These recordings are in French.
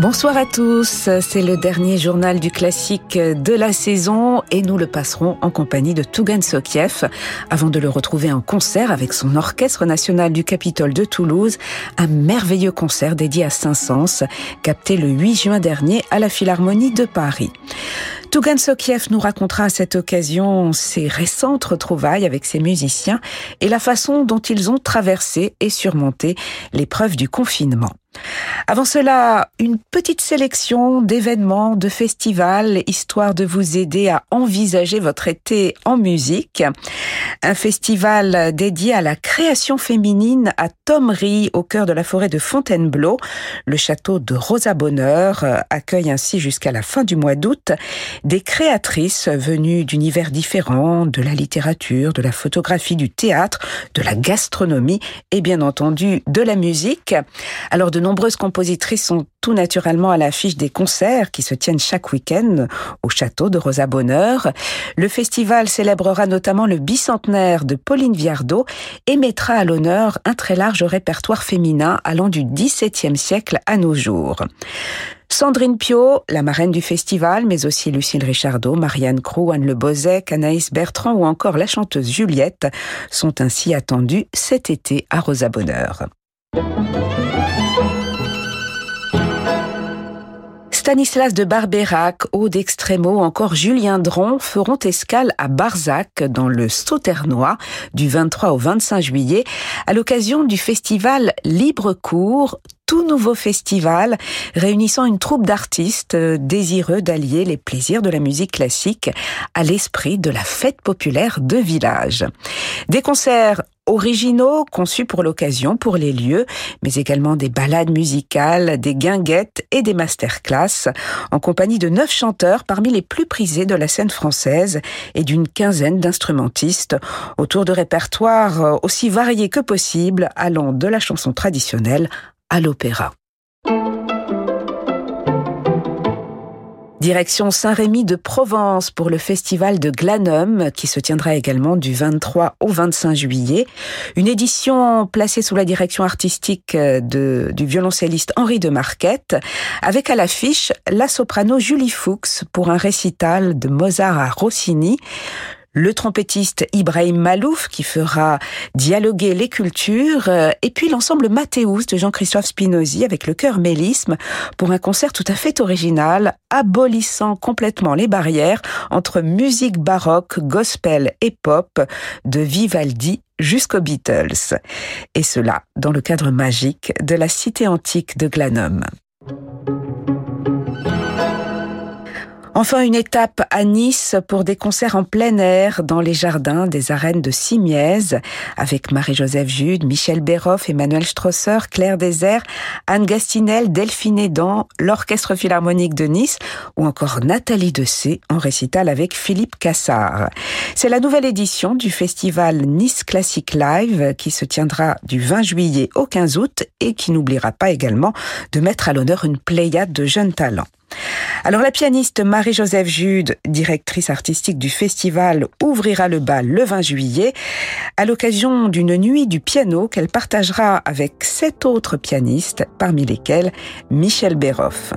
Bonsoir à tous, c'est le dernier journal du classique de la saison et nous le passerons en compagnie de Tougan Sokiev avant de le retrouver en concert avec son orchestre national du Capitole de Toulouse, un merveilleux concert dédié à Saint-Saëns capté le 8 juin dernier à la Philharmonie de Paris. Tougan Sokiev nous racontera à cette occasion ses récentes retrouvailles avec ses musiciens et la façon dont ils ont traversé et surmonté l'épreuve du confinement. Avant cela, une petite sélection d'événements, de festivals, histoire de vous aider à envisager votre été en musique. Un festival dédié à la création féminine à Thomery, au cœur de la forêt de Fontainebleau. Le château de Rosa Bonheur accueille ainsi jusqu'à la fin du mois d'août des créatrices venues d'univers différents, de la littérature, de la photographie, du théâtre, de la gastronomie et bien entendu de la musique. Alors de de nombreuses compositrices sont tout naturellement à l'affiche des concerts qui se tiennent chaque week-end au château de Rosa Bonheur. Le festival célébrera notamment le bicentenaire de Pauline Viardot et mettra à l'honneur un très large répertoire féminin allant du XVIIe siècle à nos jours. Sandrine Pio, la marraine du festival, mais aussi Lucille Richardot, Marianne Crou, Anne Le Bozek, Anaïs Bertrand ou encore la chanteuse Juliette sont ainsi attendues cet été à Rosa Bonheur. Stanislas de Barbérac, Aude Extremo encore Julien Dron feront escale à Barzac dans le Sauternois du 23 au 25 juillet à l'occasion du festival Libre Cours tout nouveau festival réunissant une troupe d'artistes euh, désireux d'allier les plaisirs de la musique classique à l'esprit de la fête populaire de village. Des concerts originaux conçus pour l'occasion, pour les lieux, mais également des ballades musicales, des guinguettes et des masterclass, en compagnie de neuf chanteurs parmi les plus prisés de la scène française et d'une quinzaine d'instrumentistes, autour de répertoires euh, aussi variés que possible, allant de la chanson traditionnelle à l'opéra. Direction Saint-Rémy de Provence pour le festival de Glanum qui se tiendra également du 23 au 25 juillet. Une édition placée sous la direction artistique de, du violoncelliste Henri de Marquette avec à l'affiche la soprano Julie Fuchs pour un récital de Mozart à Rossini le trompettiste Ibrahim Malouf qui fera dialoguer les cultures, euh, et puis l'ensemble Mathéus de Jean-Christophe Spinozzi avec le chœur Mélisme pour un concert tout à fait original, abolissant complètement les barrières entre musique baroque, gospel et pop de Vivaldi jusqu'aux Beatles. Et cela dans le cadre magique de la cité antique de Glanum. Enfin, une étape à Nice pour des concerts en plein air dans les jardins des arènes de Simiez avec Marie-Joseph Jude, Michel Béroff, Emmanuel Strosser, Claire Désert, Anne Gastinel, Delphine Edan, l'Orchestre Philharmonique de Nice ou encore Nathalie Dessé en récital avec Philippe Cassard. C'est la nouvelle édition du festival Nice Classic Live qui se tiendra du 20 juillet au 15 août et qui n'oubliera pas également de mettre à l'honneur une pléiade de jeunes talents. Alors la pianiste Marie-Joseph Jude, directrice artistique du festival, ouvrira le bal le 20 juillet à l'occasion d'une nuit du piano qu'elle partagera avec sept autres pianistes, parmi lesquels Michel Béroff.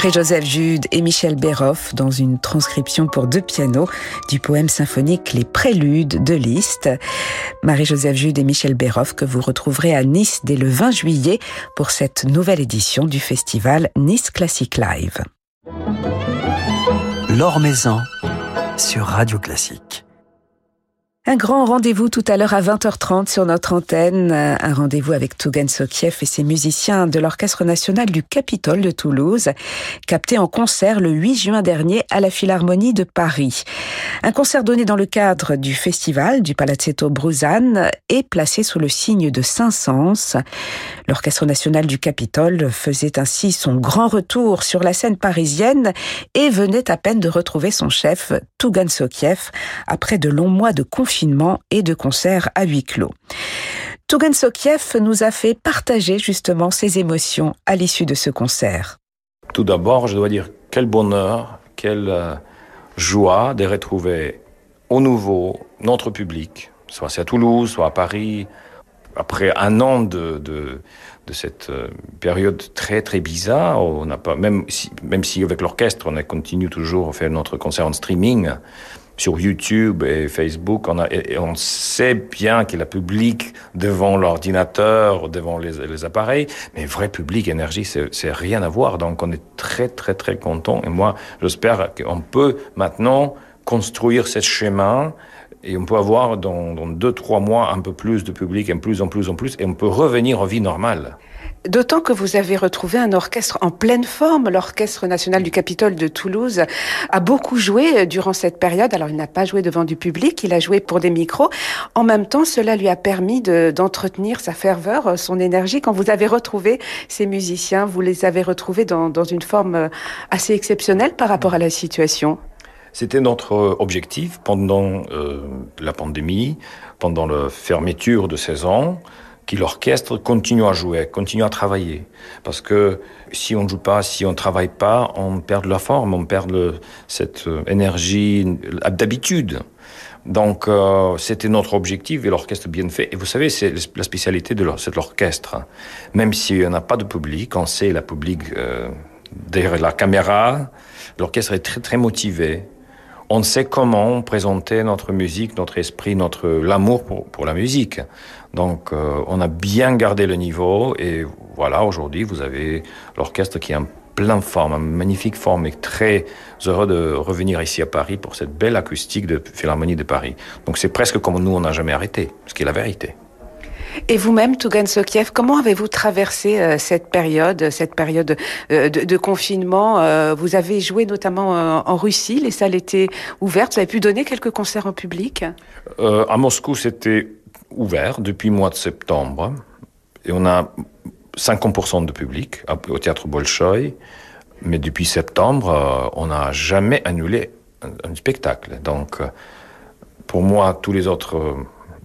Marie-Joseph Jude et Michel Béroff dans une transcription pour deux pianos du poème symphonique Les Préludes de Liszt. Marie-Joseph Jude et Michel Béroff que vous retrouverez à Nice dès le 20 juillet pour cette nouvelle édition du festival Nice Classic Live. Maison sur Radio Classique. Un grand rendez-vous tout à l'heure à 20h30 sur notre antenne, un rendez-vous avec Tougan Sokiev et ses musiciens de l'Orchestre national du Capitole de Toulouse, capté en concert le 8 juin dernier à la Philharmonie de Paris. Un concert donné dans le cadre du festival du Palazzetto Bruzane et placé sous le signe de Saint-Saëns. L'Orchestre national du Capitole faisait ainsi son grand retour sur la scène parisienne et venait à peine de retrouver son chef, Tougan Sokiev, après de longs mois de et de concerts à huis clos. Tougan Sokiev nous a fait partager justement ses émotions à l'issue de ce concert. Tout d'abord, je dois dire quel bonheur, quelle euh, joie de retrouver au nouveau notre public, soit c'est à Toulouse, soit à Paris, après un an de, de, de cette euh, période très très bizarre, on n'a pas même si, même si avec l'orchestre on a continue toujours à faire notre concert en streaming, sur YouTube et Facebook, on, a, on sait bien qu'il y a public devant l'ordinateur, devant les, les, appareils, mais vrai public, énergie, c'est rien à voir. Donc on est très très très content. Et moi, j'espère qu'on peut maintenant construire ce chemin et on peut avoir dans, dans deux, trois mois un peu plus de public, un plus en plus en plus, et on peut revenir en vie normale. D'autant que vous avez retrouvé un orchestre en pleine forme. L'Orchestre national du Capitole de Toulouse a beaucoup joué durant cette période. Alors, il n'a pas joué devant du public, il a joué pour des micros. En même temps, cela lui a permis d'entretenir sa ferveur, son énergie. Quand vous avez retrouvé ces musiciens, vous les avez retrouvés dans, une forme assez exceptionnelle par rapport à la situation. C'était notre objectif pendant euh, la pandémie, pendant la fermeture de 16 ans l'orchestre continue à jouer, continue à travailler. Parce que si on ne joue pas, si on ne travaille pas, on perd la forme, on perd cette euh, énergie d'habitude. Donc euh, c'était notre objectif et l'orchestre bien fait. Et vous savez, c'est la spécialité de cet orchestre. Même s'il n'y a pas de public, on sait la public euh, derrière la caméra, l'orchestre est très très motivé on sait comment présenter notre musique, notre esprit, notre l'amour pour la musique. Donc, euh, on a bien gardé le niveau et voilà, aujourd'hui, vous avez l'orchestre qui est en pleine forme, en magnifique forme et très heureux de revenir ici à Paris pour cette belle acoustique de Philharmonie de Paris. Donc, c'est presque comme nous, on n'a jamais arrêté, ce qui est la vérité. Et vous-même, Tougan Sokiev, comment avez-vous traversé euh, cette période, cette période euh, de, de, confinement euh, Vous avez joué notamment en Russie, les salles étaient ouvertes, vous avez pu donner quelques concerts en public? À Moscou, c'était ouvert depuis mois de septembre, et on a 50% de public au théâtre Bolchoï, mais depuis septembre, on n'a jamais annulé un, spectacle. Donc, pour moi, tous les autres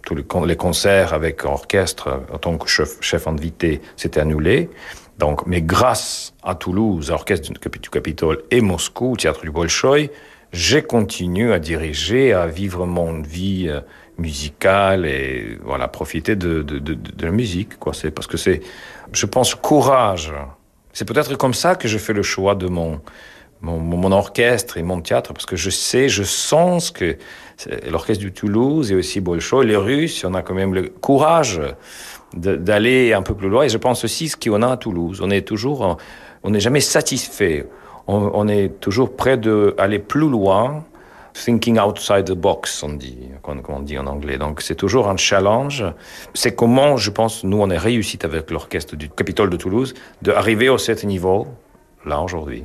tous les concerts avec orchestre en tant que chef, chef invité s'étaient annulés. Donc, mais grâce à Toulouse, orchestre du Capitole et Moscou, théâtre du Bolchoï, j'ai continué à diriger, à vivre mon vie euh, musicale et voilà profiter de, de la musique. Quoi. C'est parce que c'est, je pense, courage. C'est peut-être comme ça que je fais le choix de mon mon, mon orchestre et mon théâtre parce que je sais, je sens que l'orchestre du Toulouse et aussi Bolshoi, les Russes, on a quand même le courage d'aller un peu plus loin. Et je pense aussi ce qu'on a à Toulouse. On est toujours, on n'est jamais satisfait. On, on, est toujours prêt d'aller plus loin. Thinking outside the box, on dit, comme on dit en anglais. Donc c'est toujours un challenge. C'est comment, je pense, nous on est réussi avec l'orchestre du Capitole de Toulouse d'arriver à cet niveau là aujourd'hui.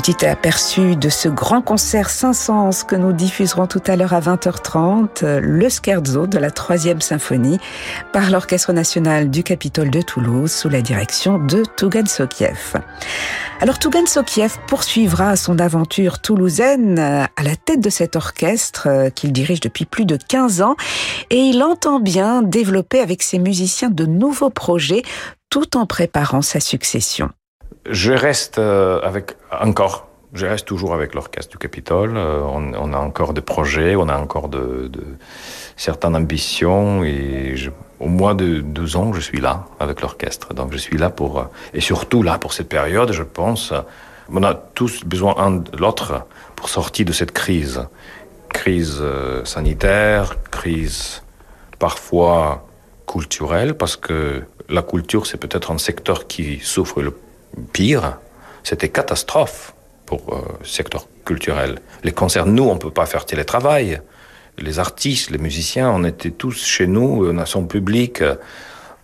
Petit aperçu de ce grand concert Saint-Saëns que nous diffuserons tout à l'heure à 20h30, le Scherzo de la troisième symphonie par l'Orchestre national du Capitole de Toulouse sous la direction de Tougan Sokiev. Alors Tougan Sokiev poursuivra son aventure toulousaine à la tête de cet orchestre qu'il dirige depuis plus de 15 ans et il entend bien développer avec ses musiciens de nouveaux projets tout en préparant sa succession. Je reste euh, avec encore, je reste toujours avec l'orchestre du Capitole. Euh, on, a encore des projets, on a encore de, certaines ambitions et au moins de deux ans, je suis là avec l'orchestre. Donc je suis là pour, euh, et surtout là pour cette période, je pense, on a tous besoin un de l'autre pour sortir de cette crise. Crise sanitaire, crise parfois culturelle, parce que la culture, c'est peut-être un secteur qui souffre le pire, c'était catastrophe pour le euh, secteur culturel. Les concerts, nous, on ne peut pas faire télétravail. Les artistes, les musiciens, on était tous chez nous, on a son public.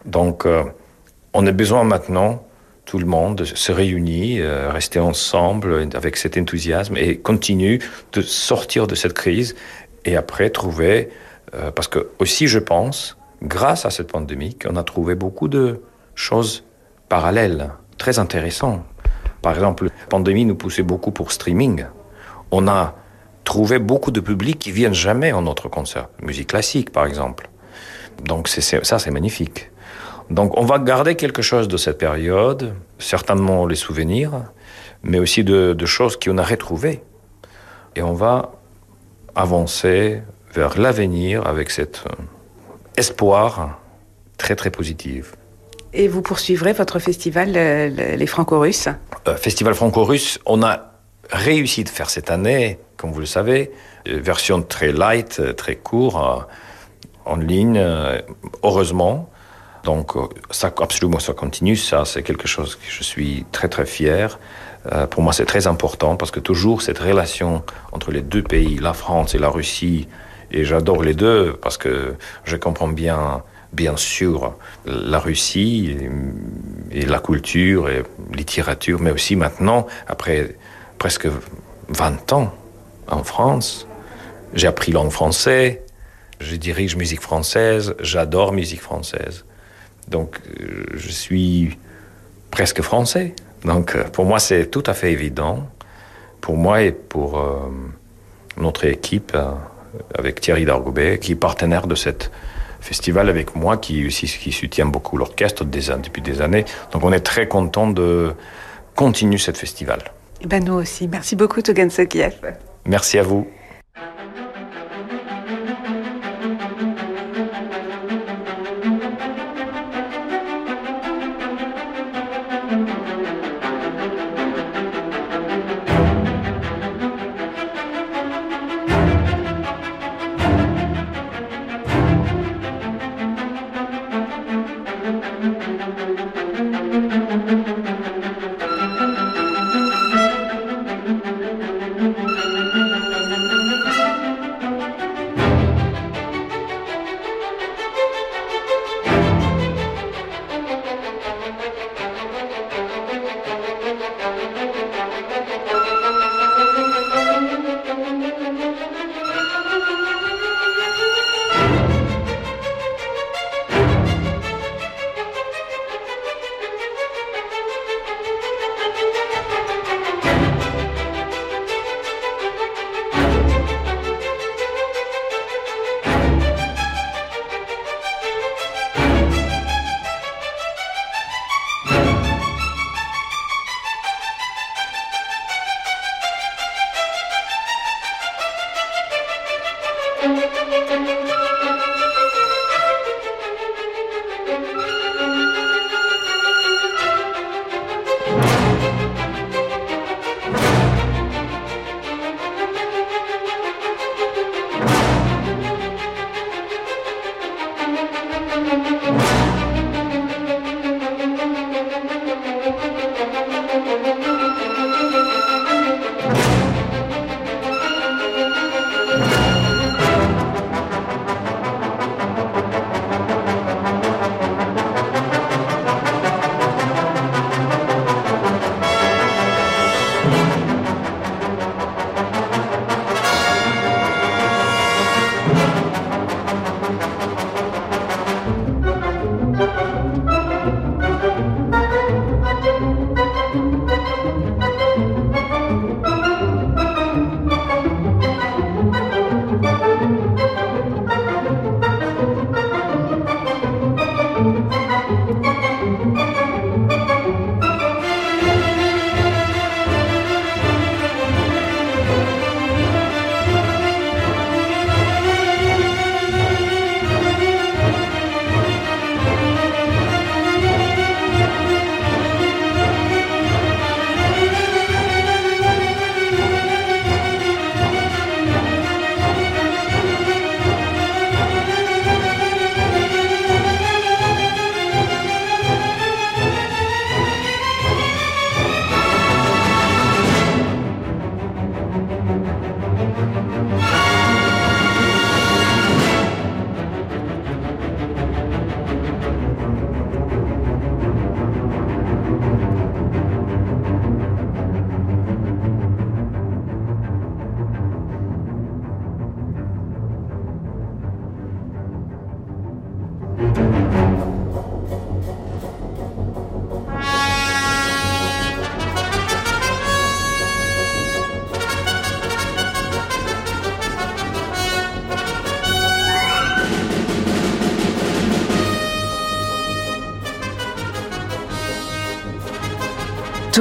Donc, euh, on a besoin maintenant, tout le monde, de se réunir, euh, rester ensemble avec cet enthousiasme et continuer de sortir de cette crise et après trouver, parce que aussi je pense, grâce à cette pandémie, qu'on a trouvé beaucoup de choses parallèles très intéressant. Par exemple, la pandémie nous poussait beaucoup pour streaming. On a trouvé beaucoup de publics qui viennent jamais en notre concert. Musique classique, par exemple. Donc ça, c'est magnifique. Donc on va garder quelque chose de cette période, certainement les souvenirs, mais aussi de, de choses qu'on a retrouvées. Et on va avancer vers l'avenir avec cet euh, espoir très très positif. Et vous poursuivrez votre festival, euh, les Franco-Russes euh, Festival Franco-Russe, on a réussi de faire cette année, comme vous le savez, euh, version très light, très court, en ligne, heureusement. Donc, ça, absolument, ça continue. Ça, c'est quelque chose que je suis très, très fier. pour moi, c'est très important parce que toujours cette relation entre les deux pays, la France et la Russie, et j'adore les deux parce que je comprends bien bien sûr la Russie et, la culture et littérature, mais aussi maintenant, après presque 20 ans en France, j'ai appris langue française, je dirige musique française, j'adore musique française. Donc euh, je suis presque français. Donc euh, pour moi c'est tout à fait évident, pour moi et pour euh, notre équipe avec Thierry Dargoubet, qui est partenaire de cette festival avec moi qui, qui soutient beaucoup l'orchestre depuis des années. Donc on est très content de continuer cette festival. Et eh ben nous aussi. Merci beaucoup Togan Sokiev. Merci à vous. Thank you.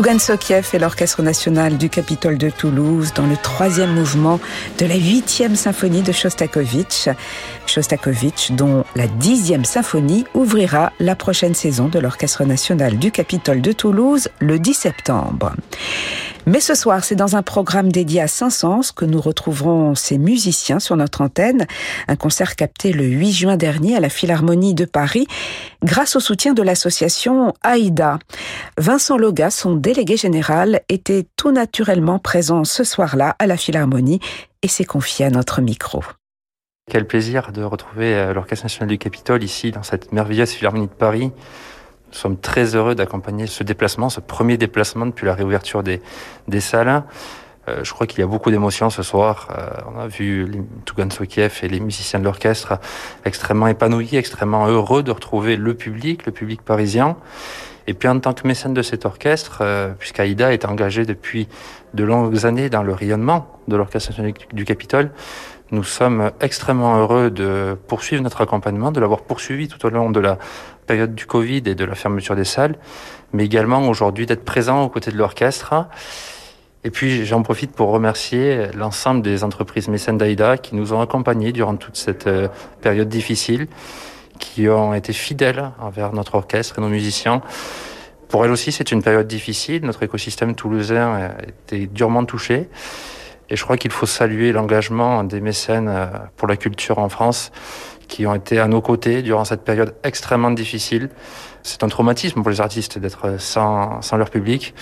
Tougan Sokiev et l'Orchestre national du Capitole de Toulouse dans le troisième mouvement de la huitième symphonie de Shostakovich. Shostakovich dont la dixième symphonie ouvrira la prochaine saison de l'Orchestre national du Capitole de Toulouse le 10 septembre. Mais ce soir, c'est dans un programme dédié à Saint-Saëns que nous retrouverons ces musiciens sur notre antenne. Un concert capté le 8 juin dernier à la Philharmonie de Paris grâce au soutien de l'association AIDA. Vincent Loga, son délégué général, était tout naturellement présent ce soir-là à la Philharmonie et s'est confié à notre micro. Quel plaisir de retrouver euh, l'Orchestre national du Capitole ici dans cette merveilleuse Philharmonie de Paris. Nous sommes très heureux d'accompagner ce déplacement, ce premier déplacement depuis la réouverture des, des salles. Euh, je crois qu'il y a beaucoup d'émotions ce soir. Euh, on a vu Tougan Sokiev et les musiciens de l'orchestre extrêmement épanouis, extrêmement heureux de retrouver le public, le public parisien. Et puis en tant que mécène de cet orchestre, euh, puisqu'Aïda est engagé depuis de longues années dans le rayonnement de l'Orchestre national du Capitole, nous sommes extrêmement heureux de poursuivre notre accompagnement, de l'avoir poursuivi tout au long de la période du Covid et de la fermeture des salles, mais également aujourd'hui d'être présent aux côtés de l'orchestre. Et puis j'en profite pour remercier l'ensemble des entreprises mécènes d'Aïda qui nous ont accompagnés durant toute cette euh, période difficile, qui ont été fidèles envers notre orchestre et nos musiciens. Pour elles aussi, c'est une période difficile. Notre écosystème toulousain a été durement touché. Et je crois qu'il faut saluer l'engagement des mécènes euh, pour la culture en France qui ont été à nos côtés durant cette période extrêmement difficile. C'est un traumatisme pour les artistes d'être sans, leur public.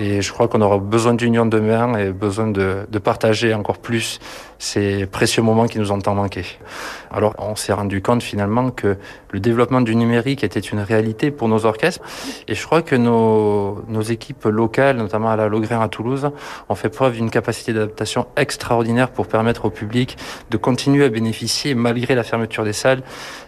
Et je crois qu'on aura besoin d'union demain et besoin de, de, partager encore plus ces précieux moments qui nous ont tant manqué. Alors on s'est rendu compte finalement que le développement du numérique était une réalité pour nos orchestres. Et je crois que nos, nos équipes locales, notamment à la Logrin à Toulouse, ont fait preuve d'une capacité d'adaptation extraordinaire pour permettre au public de continuer à bénéficier, malgré la fermeture des salles,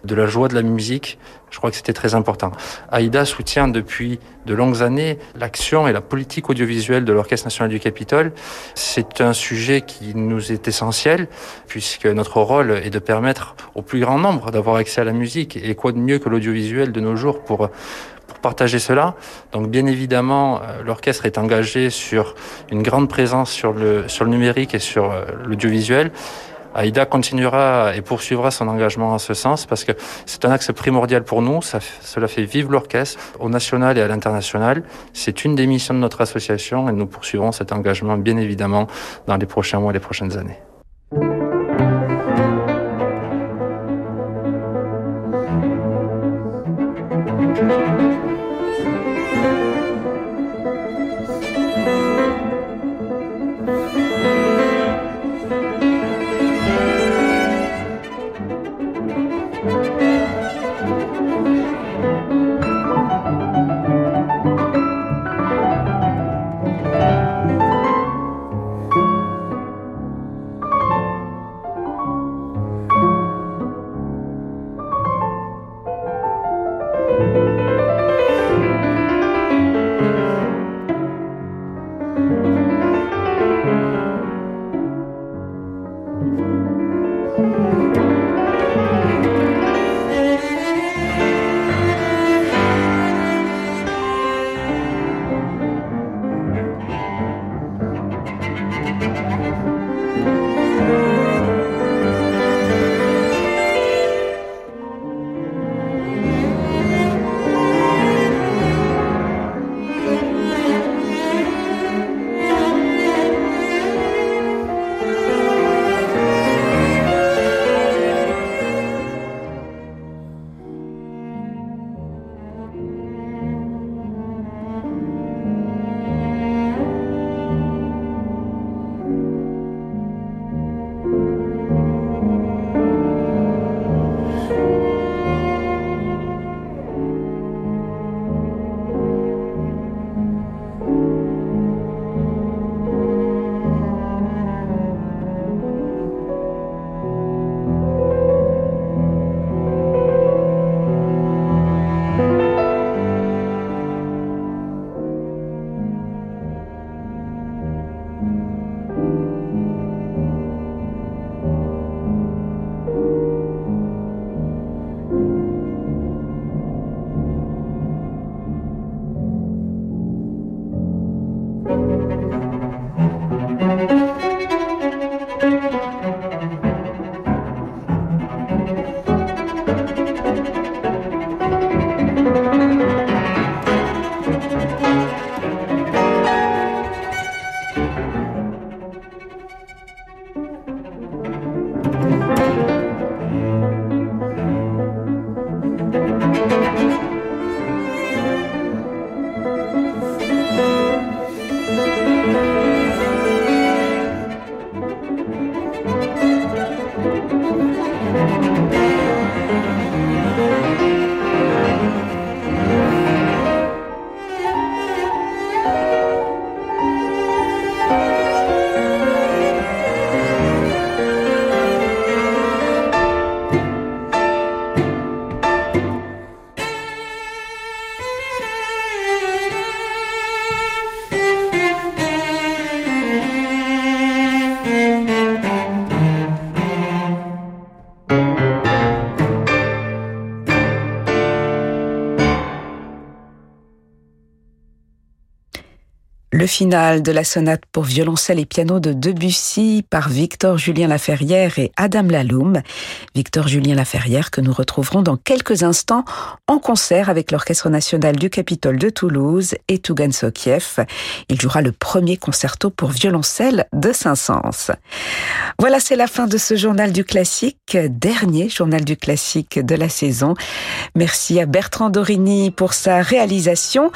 de la joie de la musique je crois que c'était très important. AIDA soutient depuis de longues années l'action et la politique audiovisuelle de l'Orchestre national du Capitole. C'est un sujet qui nous est essentiel puisque notre rôle est de permettre au plus grand nombre d'avoir accès à la musique. Et quoi de mieux que l'audiovisuel de nos jours pour pour partager cela. Donc bien évidemment, euh, l'orchestre est engagé sur une grande présence sur le, sur le numérique et sur euh, l'audiovisuel. Aïda continuera et poursuivra son engagement en ce sens parce que c'est un axe primordial pour nous. Cela fait vivre l'orchestre au national et à l'international. C'est une des missions de notre association et nous poursuivrons cet engagement bien évidemment dans les prochains mois et les prochaines années. Le final de la sonate pour violoncelle et piano de Debussy par Victor Julien Laferrière et Adam Laloum. Victor Julien Laferrière que nous retrouverons dans quelques instants en concert avec l'Orchestre national du Capitole de Toulouse et Tougan Sokiev. Il jouera le premier concerto pour violoncelle de Saint-Saëns. Voilà, c'est la fin de ce journal du classique, dernier journal du classique de la saison. Merci à Bertrand Dorini pour sa réalisation.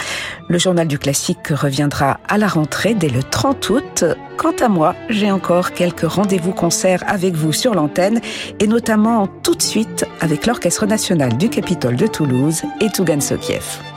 Le journal du classique reviendra à la rentrée dès le 30 août. Quant à moi, j'ai encore quelques rendez-vous concerts avec vous sur l'antenne et notamment tout de suite avec l'Orchestre national du Capitole de Toulouse et Tougan Sokiev.